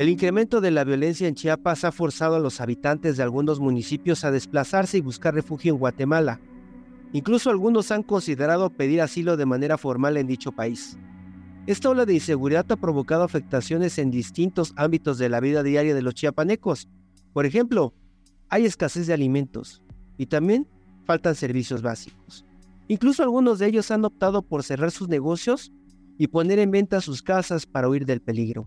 El incremento de la violencia en Chiapas ha forzado a los habitantes de algunos municipios a desplazarse y buscar refugio en Guatemala. Incluso algunos han considerado pedir asilo de manera formal en dicho país. Esta ola de inseguridad ha provocado afectaciones en distintos ámbitos de la vida diaria de los chiapanecos. Por ejemplo, hay escasez de alimentos y también faltan servicios básicos. Incluso algunos de ellos han optado por cerrar sus negocios y poner en venta sus casas para huir del peligro.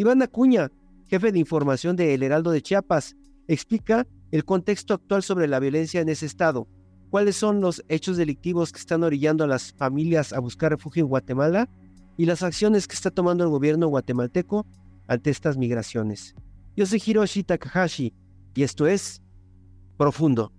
Iván Acuña, jefe de información de El Heraldo de Chiapas, explica el contexto actual sobre la violencia en ese estado, cuáles son los hechos delictivos que están orillando a las familias a buscar refugio en Guatemala y las acciones que está tomando el gobierno guatemalteco ante estas migraciones. Yo soy Hiroshi Takahashi y esto es Profundo.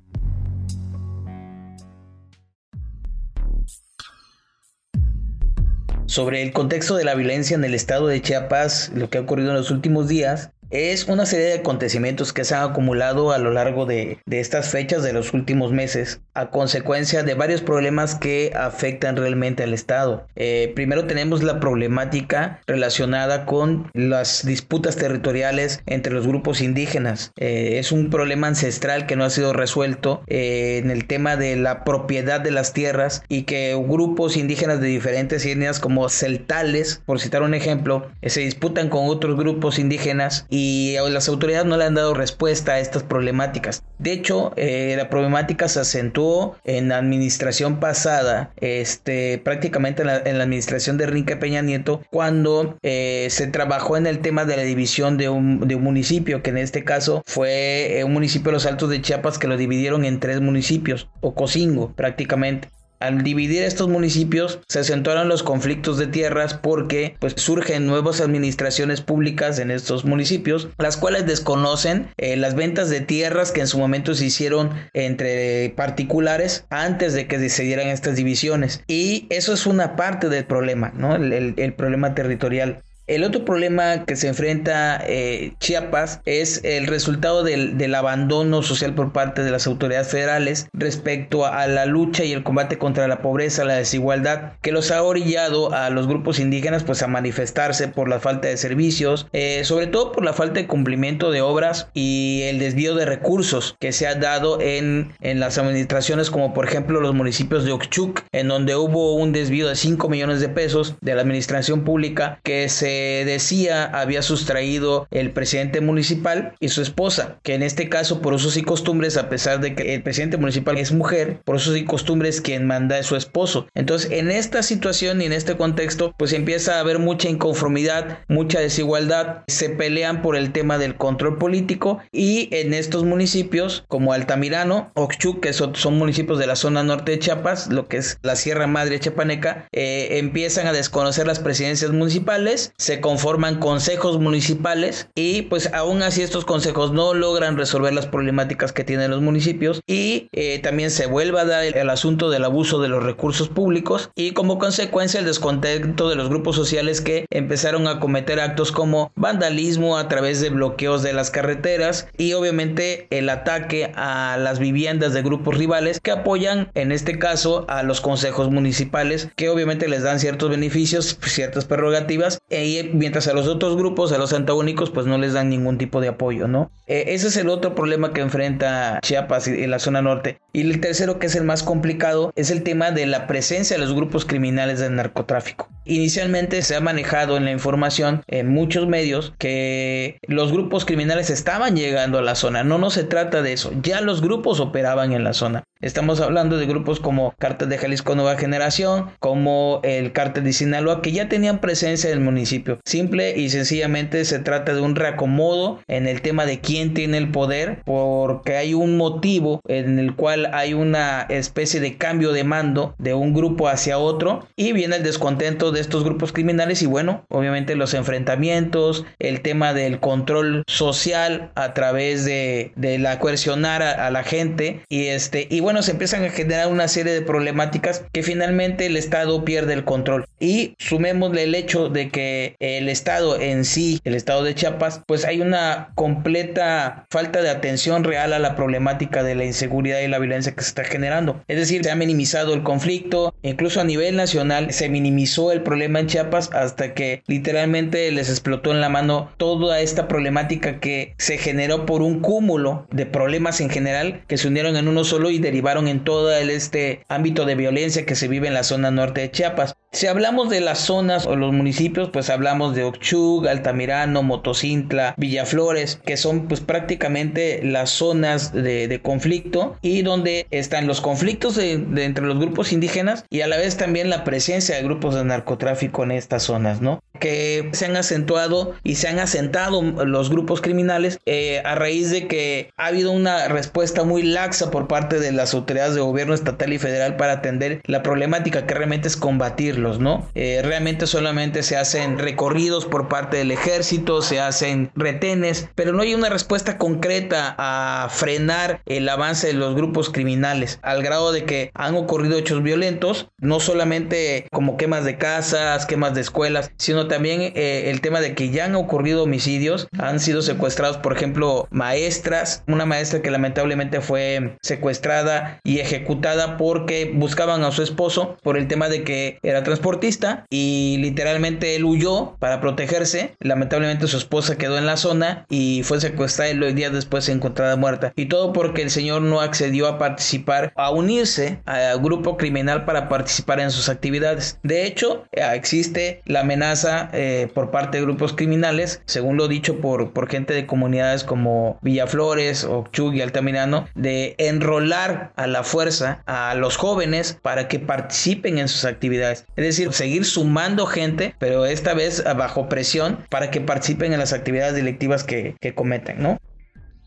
Sobre el contexto de la violencia en el estado de Chiapas, lo que ha ocurrido en los últimos días, es una serie de acontecimientos que se han acumulado a lo largo de, estas fechas de los últimos meses a consecuencia de varios problemas que afectan realmente al Estado. Eh, primero tenemos la problemática relacionada con las disputas territoriales entre los grupos indígenas. Eh, es un problema ancestral que no ha sido resuelto eh, en el tema de la propiedad de las tierras y que grupos indígenas de diferentes etnias como celtales, por citar un ejemplo, se disputan con otros grupos indígenas y y las autoridades no le han dado respuesta a estas problemáticas. De hecho, eh, la problemática se acentuó en la administración pasada, este, prácticamente en la, administración de Rinque Peña Nieto, cuando eh, se trabajó en el tema de la división de un, de un municipio, que en este caso fue eh, un municipio de los Altos de Chiapas que lo dividieron en tres municipios, o Cocingo prácticamente. Al dividir estos municipios se acentuaron los conflictos de tierras porque pues surgen nuevas administraciones públicas en estos municipios, las cuales desconocen eh, las ventas de tierras que en su momento se hicieron entre particulares antes de que se dieran estas divisiones. Y eso es una parte del problema, ¿no? el problema territorial. El otro problema que se enfrenta eh, Chiapas es el resultado del, abandono social por parte de las autoridades federales respecto a, la lucha y el combate contra la pobreza, la desigualdad, que los ha orillado a los grupos indígenas pues a manifestarse por la falta de servicios, eh, sobre todo por la falta de cumplimiento de obras y el desvío de recursos que se ha dado en, en las administraciones como por ejemplo los municipios de Oxchuc, en donde hubo un desvío de 5 millones de pesos de la administración pública que se decía había sustraído el presidente municipal y su esposa, que en este caso por usos y costumbres, a pesar de que el presidente municipal es mujer, por usos y costumbres quien manda es su esposo. Entonces, en esta situación y en este contexto, pues empieza a haber mucha inconformidad, mucha desigualdad, se pelean por el tema del control político y en estos municipios como Altamirano, Oxchuc, que son, municipios de la zona norte de Chiapas, lo que es la Sierra Madre Chapaneca, eh, empiezan a desconocer las presidencias municipales, conforman consejos municipales y pues aún así estos consejos no logran resolver las problemáticas que tienen los municipios y eh, también se vuelve a dar el, asunto del abuso de los recursos públicos y como consecuencia el descontento de los grupos sociales que empezaron a cometer actos como vandalismo a través de bloqueos de las carreteras y obviamente el ataque a las viviendas de grupos rivales que apoyan en este caso a los consejos municipales que obviamente les dan ciertos beneficios, ciertas prerrogativas e mientras a los otros grupos, a los antagónicos, pues no les dan ningún tipo de apoyo, ¿no? Eh, ese es el otro problema que enfrenta Chiapas y, la zona norte. Y el tercero, que es el más complicado, es el tema de la presencia de los grupos criminales del narcotráfico. Inicialmente se ha manejado en la información en muchos medios que los grupos criminales estaban llegando a la zona. No, no se trata de eso. Ya los grupos operaban en la zona. Estamos hablando de grupos como Cártel de Jalisco Nueva Generación, como el Cártel de Sinaloa, que ya tenían presencia en el municipio Simple y sencillamente se trata de un reacomodo en el tema de quién tiene el poder porque hay un motivo en el cual hay una especie de cambio de mando de un grupo hacia otro y viene el descontento de estos grupos criminales y bueno, obviamente los enfrentamientos, el tema del control social a través de, de la coercionar a, a, la gente y este y bueno, se empiezan a generar una serie de problemáticas que finalmente el Estado pierde el control. Y sumémosle el hecho de que el Estado en sí, el Estado de Chiapas, pues hay una completa falta de atención real a la problemática de la inseguridad y la violencia que se está generando. Es decir, se ha minimizado el conflicto, incluso a nivel nacional se minimizó el problema en Chiapas hasta que literalmente les explotó en la mano toda esta problemática que se generó por un cúmulo de problemas en general que se unieron en uno solo y derivaron en todo este ámbito de violencia que se vive en la zona norte de Chiapas. Si hablamos de las zonas o los municipios, pues hablamos de Ochuc, Altamirano, Motocintla, Villaflores, que son pues prácticamente las zonas de, conflicto y donde están los conflictos entre los grupos indígenas y a la vez también la presencia de grupos de narcotráfico en estas zonas, ¿no? Que se han acentuado y se han asentado los grupos criminales eh, a raíz de que ha habido una respuesta muy laxa por parte de las autoridades de gobierno estatal y federal para atender la problemática que realmente es combatir ¿no? Eh, realmente solamente se hacen recorridos por parte del ejército, se hacen retenes, pero no hay una respuesta concreta a frenar el avance de los grupos criminales, al grado de que han ocurrido hechos violentos, no solamente como quemas de casas, quemas de escuelas, sino también eh, el tema de que ya han ocurrido homicidios, han sido secuestrados, por ejemplo, maestras, una maestra que lamentablemente fue secuestrada y ejecutada porque buscaban a su esposo por el tema de que era transportista y literalmente él huyó para protegerse. Lamentablemente su esposa quedó en la zona y fue secuestrada y los días después encontrada muerta. Y todo porque el señor no accedió a participar, a unirse al grupo criminal para participar en sus actividades. De hecho, existe la amenaza eh, por parte de grupos criminales, según lo dicho por, por gente de comunidades como Villaflores, Ochuc y Altamirano, de enrolar a la fuerza a los jóvenes para que participen en sus actividades. Es decir, seguir sumando gente, pero esta vez bajo presión para que participen en las actividades delictivas que, cometen, ¿no?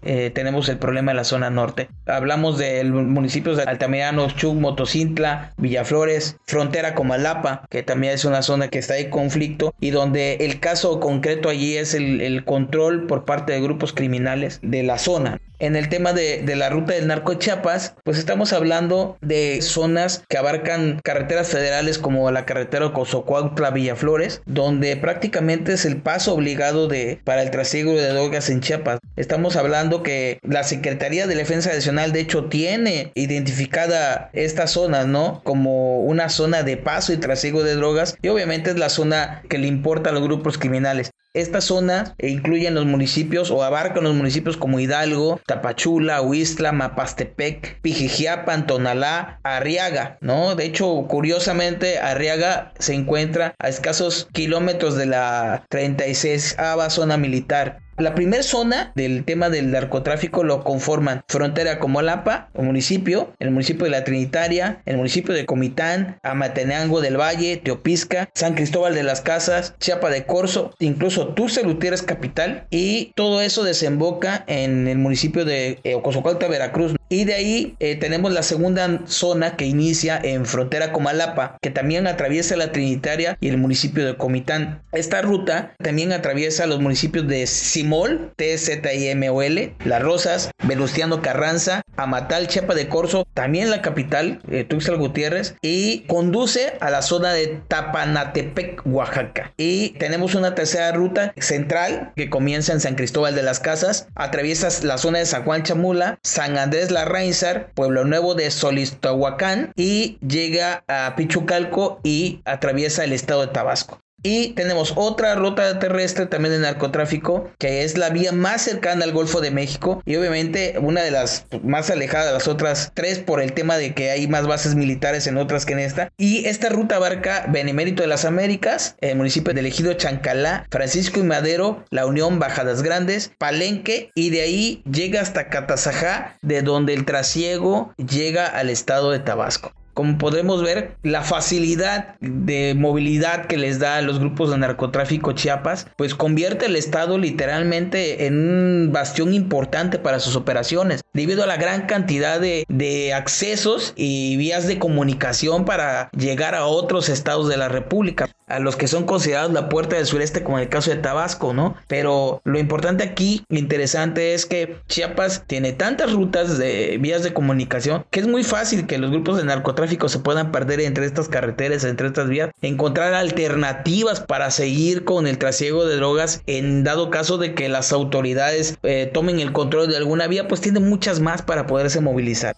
Eh, tenemos el problema de la zona norte. Hablamos de municipios de Altamirano, Chuc, Motocintla, Villaflores, frontera con Malapa, que también es una zona que está en conflicto y donde el caso concreto allí es el control por parte de grupos criminales de la zona en el tema de, la ruta del narco Chiapas, pues estamos hablando de zonas que abarcan carreteras federales como la carretera Cozocuautla Villaflores, donde prácticamente es el paso obligado de para el trasiego de drogas en Chiapas. Estamos hablando que la Secretaría de Defensa Nacional de hecho tiene identificada esta zona, ¿no? Como una zona de paso y trasiego de drogas y obviamente es la zona que le importa a los grupos criminales. Esta zona incluyen los municipios o abarcan los municipios como Hidalgo, Tapachula, Huistla, Mapastepec, Pijijiapan, Tonalá, Arriaga, ¿no? De hecho, curiosamente, Arriaga se encuentra a escasos kilómetros de la 36 zona militar. La primera zona del tema del narcotráfico lo conforman frontera como Lapa, o municipio, el municipio de La Trinitaria, el municipio de Comitán, Amatenango del Valle, Teopisca, San Cristóbal de las Casas, Chiapa de Corzo, incluso Tuxtla Gutiérrez capital y todo eso desemboca en el municipio de eh, Veracruz. Y de ahí eh, tenemos la segunda zona que inicia en frontera con Malapa, que también atraviesa la Trinitaria y el municipio de Comitán. Esta ruta también atraviesa los municipios de Simol, T-Z-I-M-O-L, Las Rosas, Venustiano Carranza, Amatal, Chiapa de Corzo, también la capital, eh, Tuxtla Gutiérrez, y conduce a la zona de Tapanatepec, Oaxaca. Y tenemos una tercera ruta central que comienza en San Cristóbal de las Casas, atraviesa la zona de San Juan Chamula, San Andrés La Reinsar, Pueblo Nuevo de Solistahuacán y llega a Pichucalco y atraviesa el estado de Tabasco. Y tenemos otra ruta terrestre también de narcotráfico, que es la vía más cercana al Golfo de México y obviamente una de las más alejadas de las otras tres por el tema de que hay más bases militares en otras que en esta. Y esta ruta abarca Benemérito de las Américas, el municipio de Ejido Chancalá, Francisco y Madero, La Unión, Bajadas Grandes, Palenque y de ahí llega hasta Catazajá, de donde el trasiego llega al estado de Tabasco. Como podremos ver, la facilidad de movilidad que les da a los grupos de narcotráfico Chiapas, pues convierte el Estado literalmente en un bastión importante para sus operaciones, debido a la gran cantidad de, de accesos y vías de comunicación para llegar a otros estados de la República, a los que son considerados la puerta del sureste, como en el caso de Tabasco, ¿no? Pero lo importante aquí, interesante, es que Chiapas tiene tantas rutas de vías de comunicación que es muy fácil que los grupos de narcotráfico se puedan perder entre estas carreteras, entre estas vías, encontrar alternativas para seguir con el trasiego de drogas en dado caso de que las autoridades eh, tomen el control de alguna vía, pues tienen muchas más para poderse movilizar.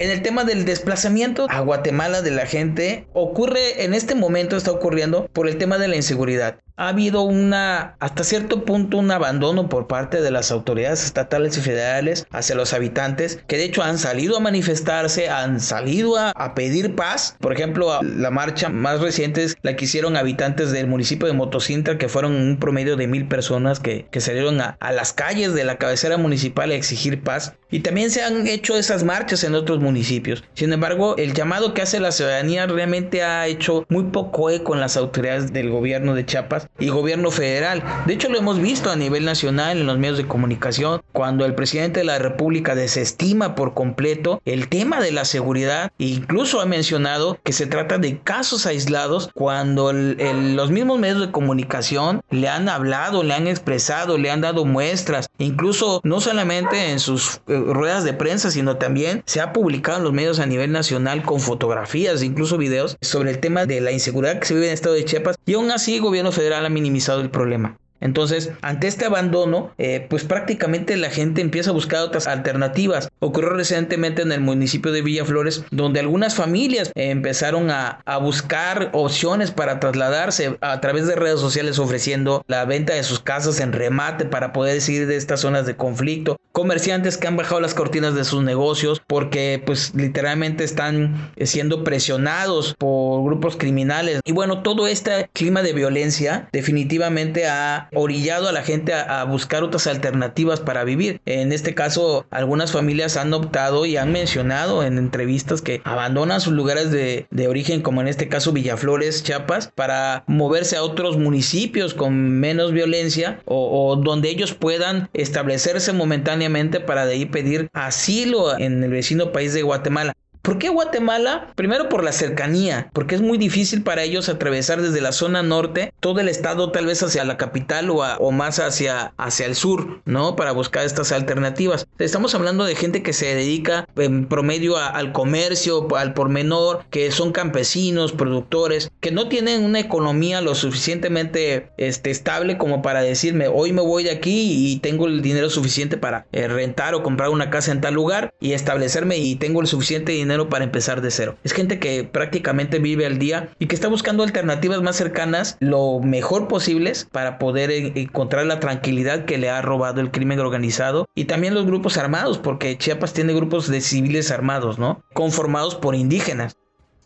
En el tema del desplazamiento a Guatemala de la gente, ocurre en este momento, está ocurriendo por el tema de la inseguridad ha habido una, hasta cierto punto, un abandono por parte de las autoridades estatales y federales hacia los habitantes, que de hecho han salido a manifestarse, han salido a, pedir paz. Por ejemplo, la marcha más reciente es la que hicieron habitantes del municipio de Motocintra, que fueron un promedio de mil personas que, salieron a, a las calles de la cabecera municipal a exigir paz. Y también se han hecho esas marchas en otros municipios. Sin embargo, el llamado que hace la ciudadanía realmente ha hecho muy poco eco en las autoridades del gobierno de Chiapas y gobierno federal. De hecho, lo hemos visto a nivel nacional en los medios de comunicación, cuando el presidente de la República desestima por completo el tema de la seguridad e incluso ha mencionado que se trata de casos aislados cuando los mismos medios de comunicación le han hablado, le han expresado, le han dado muestras, incluso no solamente en sus eh, ruedas de prensa, sino también se ha publicado en los medios a nivel nacional con fotografías, incluso videos sobre el tema de la inseguridad que se vive en el estado de Chiapas. Y aún así gobierno federal ha minimizado el problema. Entonces, ante este abandono, eh, pues prácticamente la gente empieza a buscar otras alternativas. Ocurrió recientemente en el municipio de Villaflores, donde algunas familias empezaron a, a, buscar opciones para trasladarse a través de redes sociales ofreciendo la venta de sus casas en remate para poder salir de estas zonas de conflicto. Comerciantes que han bajado las cortinas de sus negocios porque pues literalmente están siendo presionados por grupos criminales. Y bueno, todo este clima de violencia definitivamente ha orillado a la gente a, buscar otras alternativas para vivir. En este caso, algunas familias han optado y han mencionado en entrevistas que abandonan sus lugares de, origen, como en este caso Villaflores, Chiapas, para moverse a otros municipios con menos violencia o, o donde ellos puedan establecerse momentáneamente para de ahí pedir asilo en el vecino país de Guatemala. ¿Por qué Guatemala? Primero por la cercanía, porque es muy difícil para ellos atravesar desde la zona norte todo el estado tal vez hacia la capital o, o más hacia, hacia el sur, ¿no? Para buscar estas alternativas. Estamos hablando de gente que se dedica en promedio al comercio, al por menor, que son campesinos, productores, que no tienen una economía lo suficientemente este, estable como para decirme, hoy me voy de aquí y tengo el dinero suficiente para eh, rentar o comprar una casa en tal lugar y establecerme y tengo el suficiente dinero para empezar de cero. Es gente que prácticamente vive al día y que está buscando alternativas más cercanas, lo mejor posibles para poder encontrar la tranquilidad que le ha robado el crimen organizado y también los grupos armados, porque Chiapas tiene grupos de civiles armados, ¿no? Conformados por indígenas.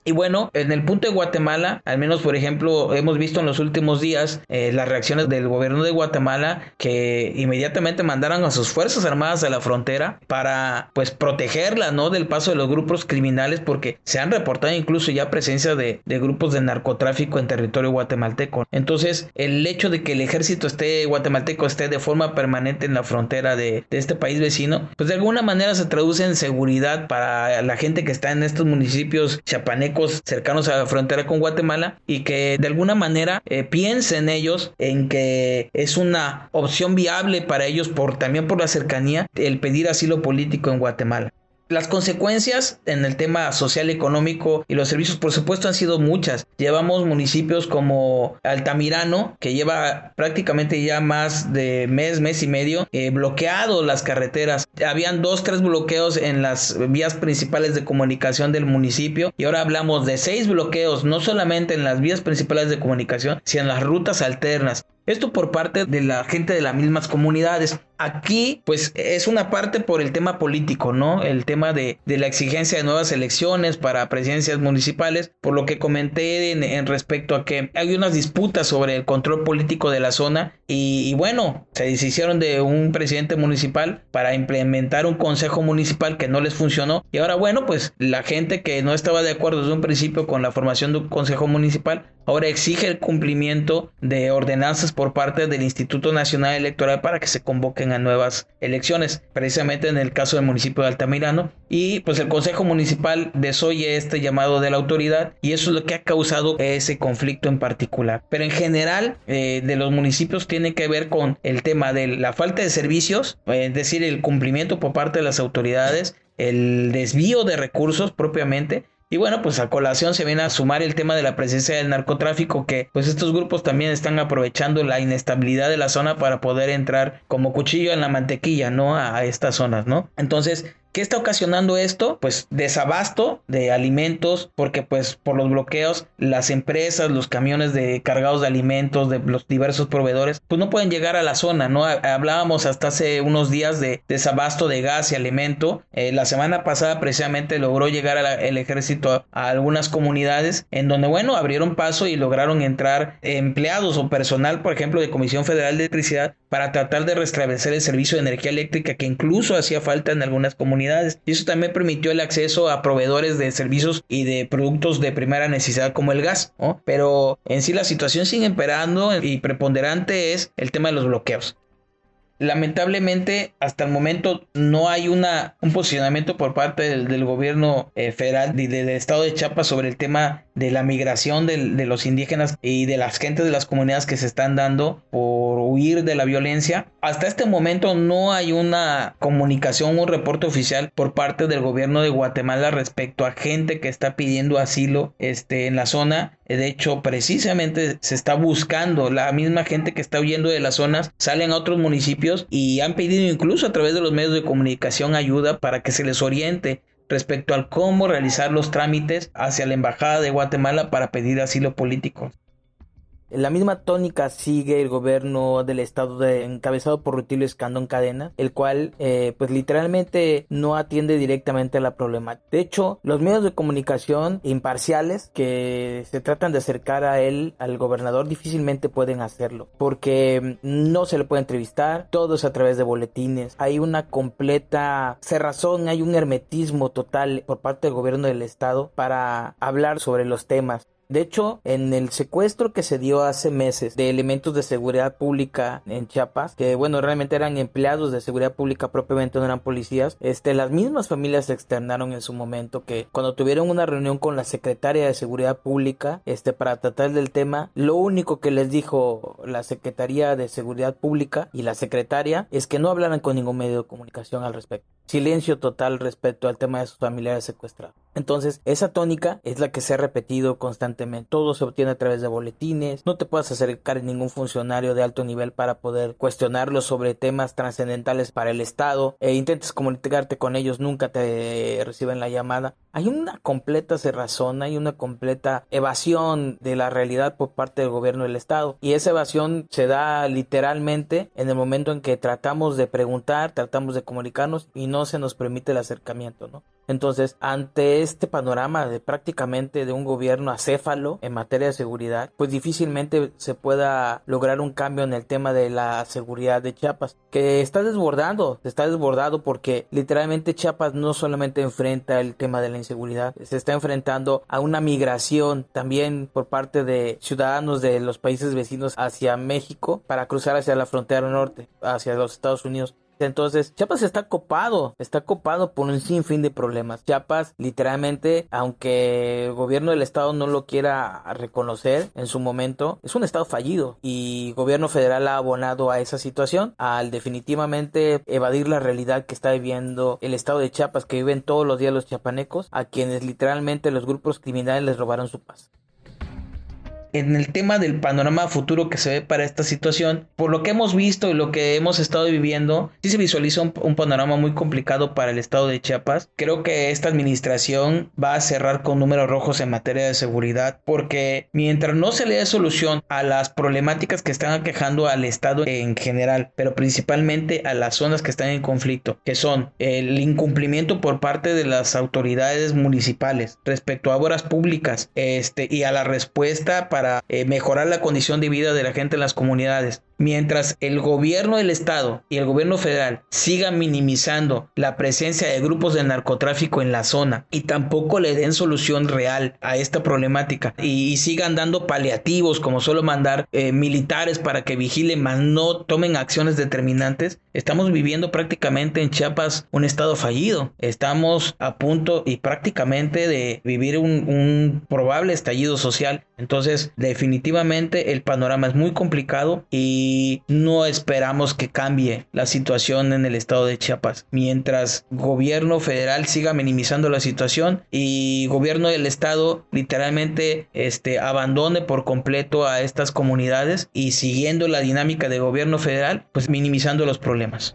Y bueno, en el punto de Guatemala, al menos por ejemplo, hemos visto en los últimos días eh, las reacciones del gobierno de Guatemala que inmediatamente mandaron a sus fuerzas armadas a la frontera para pues protegerla, ¿no? Del paso de los grupos criminales porque se han reportado incluso ya presencia de, grupos de narcotráfico en territorio guatemalteco. Entonces, el hecho de que el ejército esté guatemalteco esté de forma permanente en la frontera de, de este país vecino, pues de alguna manera se traduce en seguridad para la gente que está en estos municipios chapanecos cercanos a la frontera con Guatemala y que de alguna manera eh, piensen ellos en que es una opción viable para ellos por también por la cercanía el pedir asilo político en Guatemala. Las consecuencias en el tema social, económico y los servicios, por supuesto, han sido muchas. Llevamos municipios como Altamirano, que lleva prácticamente ya más de mes, mes y medio, eh, bloqueado las carreteras. Habían dos, tres bloqueos en las vías principales de comunicación del municipio y ahora hablamos de seis bloqueos, no solamente en las vías principales de comunicación, sino en las rutas alternas. Esto por parte de la gente de las mismas comunidades. Aquí, pues es una parte por el tema político, ¿no? El tema de, la exigencia de nuevas elecciones para presidencias municipales, por lo que comenté en, respecto a que hay unas disputas sobre el control político de la zona y, y, bueno, se deshicieron de un presidente municipal para implementar un consejo municipal que no les funcionó y ahora bueno, pues la gente que no estaba de acuerdo desde un principio con la formación de un consejo municipal, ahora exige el cumplimiento de ordenanzas por parte del Instituto Nacional Electoral para que se convoquen a nuevas elecciones, precisamente en el caso del municipio de Altamirano. Y pues el Consejo Municipal desoye este llamado de la autoridad y eso es lo que ha causado ese conflicto en particular. Pero en general eh, de los municipios tiene que ver con el tema de la falta de servicios, es decir, el cumplimiento por parte de las autoridades, el desvío de recursos propiamente y bueno, pues a colación se viene a sumar el tema de la presencia del narcotráfico, que pues estos grupos también están aprovechando la inestabilidad de la zona para poder entrar como cuchillo en la mantequilla, ¿no? A, a estas zonas, ¿no? Entonces, ¿Qué está ocasionando esto? Pues desabasto de alimentos, porque pues por los bloqueos las empresas, los camiones de cargados de alimentos de los diversos proveedores, pues no pueden llegar a la zona, ¿no? Hablábamos hasta hace unos días de desabasto de gas y alimento. Eh, la semana pasada precisamente logró llegar el ejército a, algunas comunidades en donde, bueno, abrieron paso y lograron entrar empleados o personal, por ejemplo, de Comisión Federal de Electricidad para tratar de restablecer el servicio de energía eléctrica que incluso hacía falta en algunas comunidades. Y eso también permitió el acceso a proveedores de servicios y de productos de primera necesidad como el gas. Pero en sí la situación sigue emperando y preponderante es el tema de los bloqueos. Lamentablemente, hasta el momento no hay una, un posicionamiento por parte del, gobierno eh, federal y del estado de Chiapas sobre el tema de la migración de, de, los indígenas y de las gentes de las comunidades que se están dando por huir de la violencia. Hasta este momento no hay una comunicación, un reporte oficial por parte del gobierno de Guatemala respecto a gente que está pidiendo asilo este, en la zona. De hecho, precisamente se está buscando la misma gente que está huyendo de las zonas, salen a otros municipios y han pedido incluso a través de los medios de comunicación ayuda para que se les oriente respecto al cómo realizar los trámites hacia la Embajada de Guatemala para pedir asilo político. La misma tónica sigue el gobierno del estado de, encabezado por Rutilio Escandón Cadena, el cual eh, pues literalmente no atiende directamente a la problemática. De hecho, los medios de comunicación imparciales que se tratan de acercar a él, al gobernador, difícilmente pueden hacerlo, porque no se le puede entrevistar, todo es a través de boletines, hay una completa cerrazón, hay un hermetismo total por parte del gobierno del estado para hablar sobre los temas. De hecho, en el secuestro que se dio hace meses de elementos de seguridad pública en Chiapas, que bueno, realmente eran empleados de seguridad pública propiamente, no eran policías, este, las mismas familias externaron en su momento que cuando tuvieron una reunión con la secretaria de seguridad pública, este, para tratar del tema, lo único que les dijo la secretaría de seguridad pública y la secretaria es que no hablaran con ningún medio de comunicación al respecto. Silencio total respecto al tema de sus familiares secuestrados. Entonces, esa tónica es la que se ha repetido constantemente. Todo se obtiene a través de boletines. No te puedes acercar a ningún funcionario de alto nivel para poder cuestionarlo sobre temas trascendentales para el Estado. E intentes comunicarte con ellos, nunca te reciben la llamada. Hay una completa cerrazón, hay una completa evasión de la realidad por parte del gobierno del Estado. Y esa evasión se da literalmente en el momento en que tratamos de preguntar, tratamos de comunicarnos y no se nos permite el acercamiento, ¿no? Entonces, ante este panorama de prácticamente de un gobierno acéfalo en materia de seguridad, pues difícilmente se pueda lograr un cambio en el tema de la seguridad de Chiapas, que está desbordando, está desbordado porque literalmente Chiapas no solamente enfrenta el tema de la inseguridad, se está enfrentando a una migración también por parte de ciudadanos de los países vecinos hacia México para cruzar hacia la frontera norte, hacia los Estados Unidos. Entonces, Chiapas está copado, está copado por un sinfín de problemas. Chiapas, literalmente, aunque el gobierno del estado no lo quiera reconocer en su momento, es un estado fallido y el gobierno federal ha abonado a esa situación al definitivamente evadir la realidad que está viviendo el estado de Chiapas, que viven todos los días los chiapanecos, a quienes literalmente los grupos criminales les robaron su paz. En el tema del panorama futuro que se ve para esta situación, por lo que hemos visto y lo que hemos estado viviendo, sí se visualiza un, panorama muy complicado para el estado de Chiapas. Creo que esta administración va a cerrar con números rojos en materia de seguridad porque mientras no se le dé solución a las problemáticas que están aquejando al estado en general, pero principalmente a las zonas que están en conflicto, que son el incumplimiento por parte de las autoridades municipales respecto a obras públicas este, y a la respuesta para eh, mejorar la condición de vida de la gente en las comunidades. Mientras el gobierno del estado y el gobierno federal sigan minimizando la presencia de grupos de narcotráfico en la zona y tampoco le den solución real a esta problemática y, sigan dando paliativos como solo mandar eh, militares para que vigilen más no tomen acciones determinantes, estamos viviendo prácticamente en Chiapas un estado fallido. Estamos a punto y prácticamente de vivir un, un probable estallido social. Entonces definitivamente el panorama es muy complicado y y no esperamos que cambie la situación en el estado de Chiapas. Mientras gobierno federal siga minimizando la situación y gobierno del estado literalmente este, abandone por completo a estas comunidades y siguiendo la dinámica de gobierno federal, pues minimizando los problemas.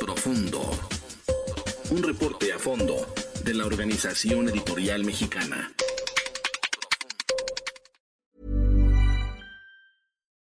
Profundo. Un reporte a fondo de la Organización Editorial Mexicana.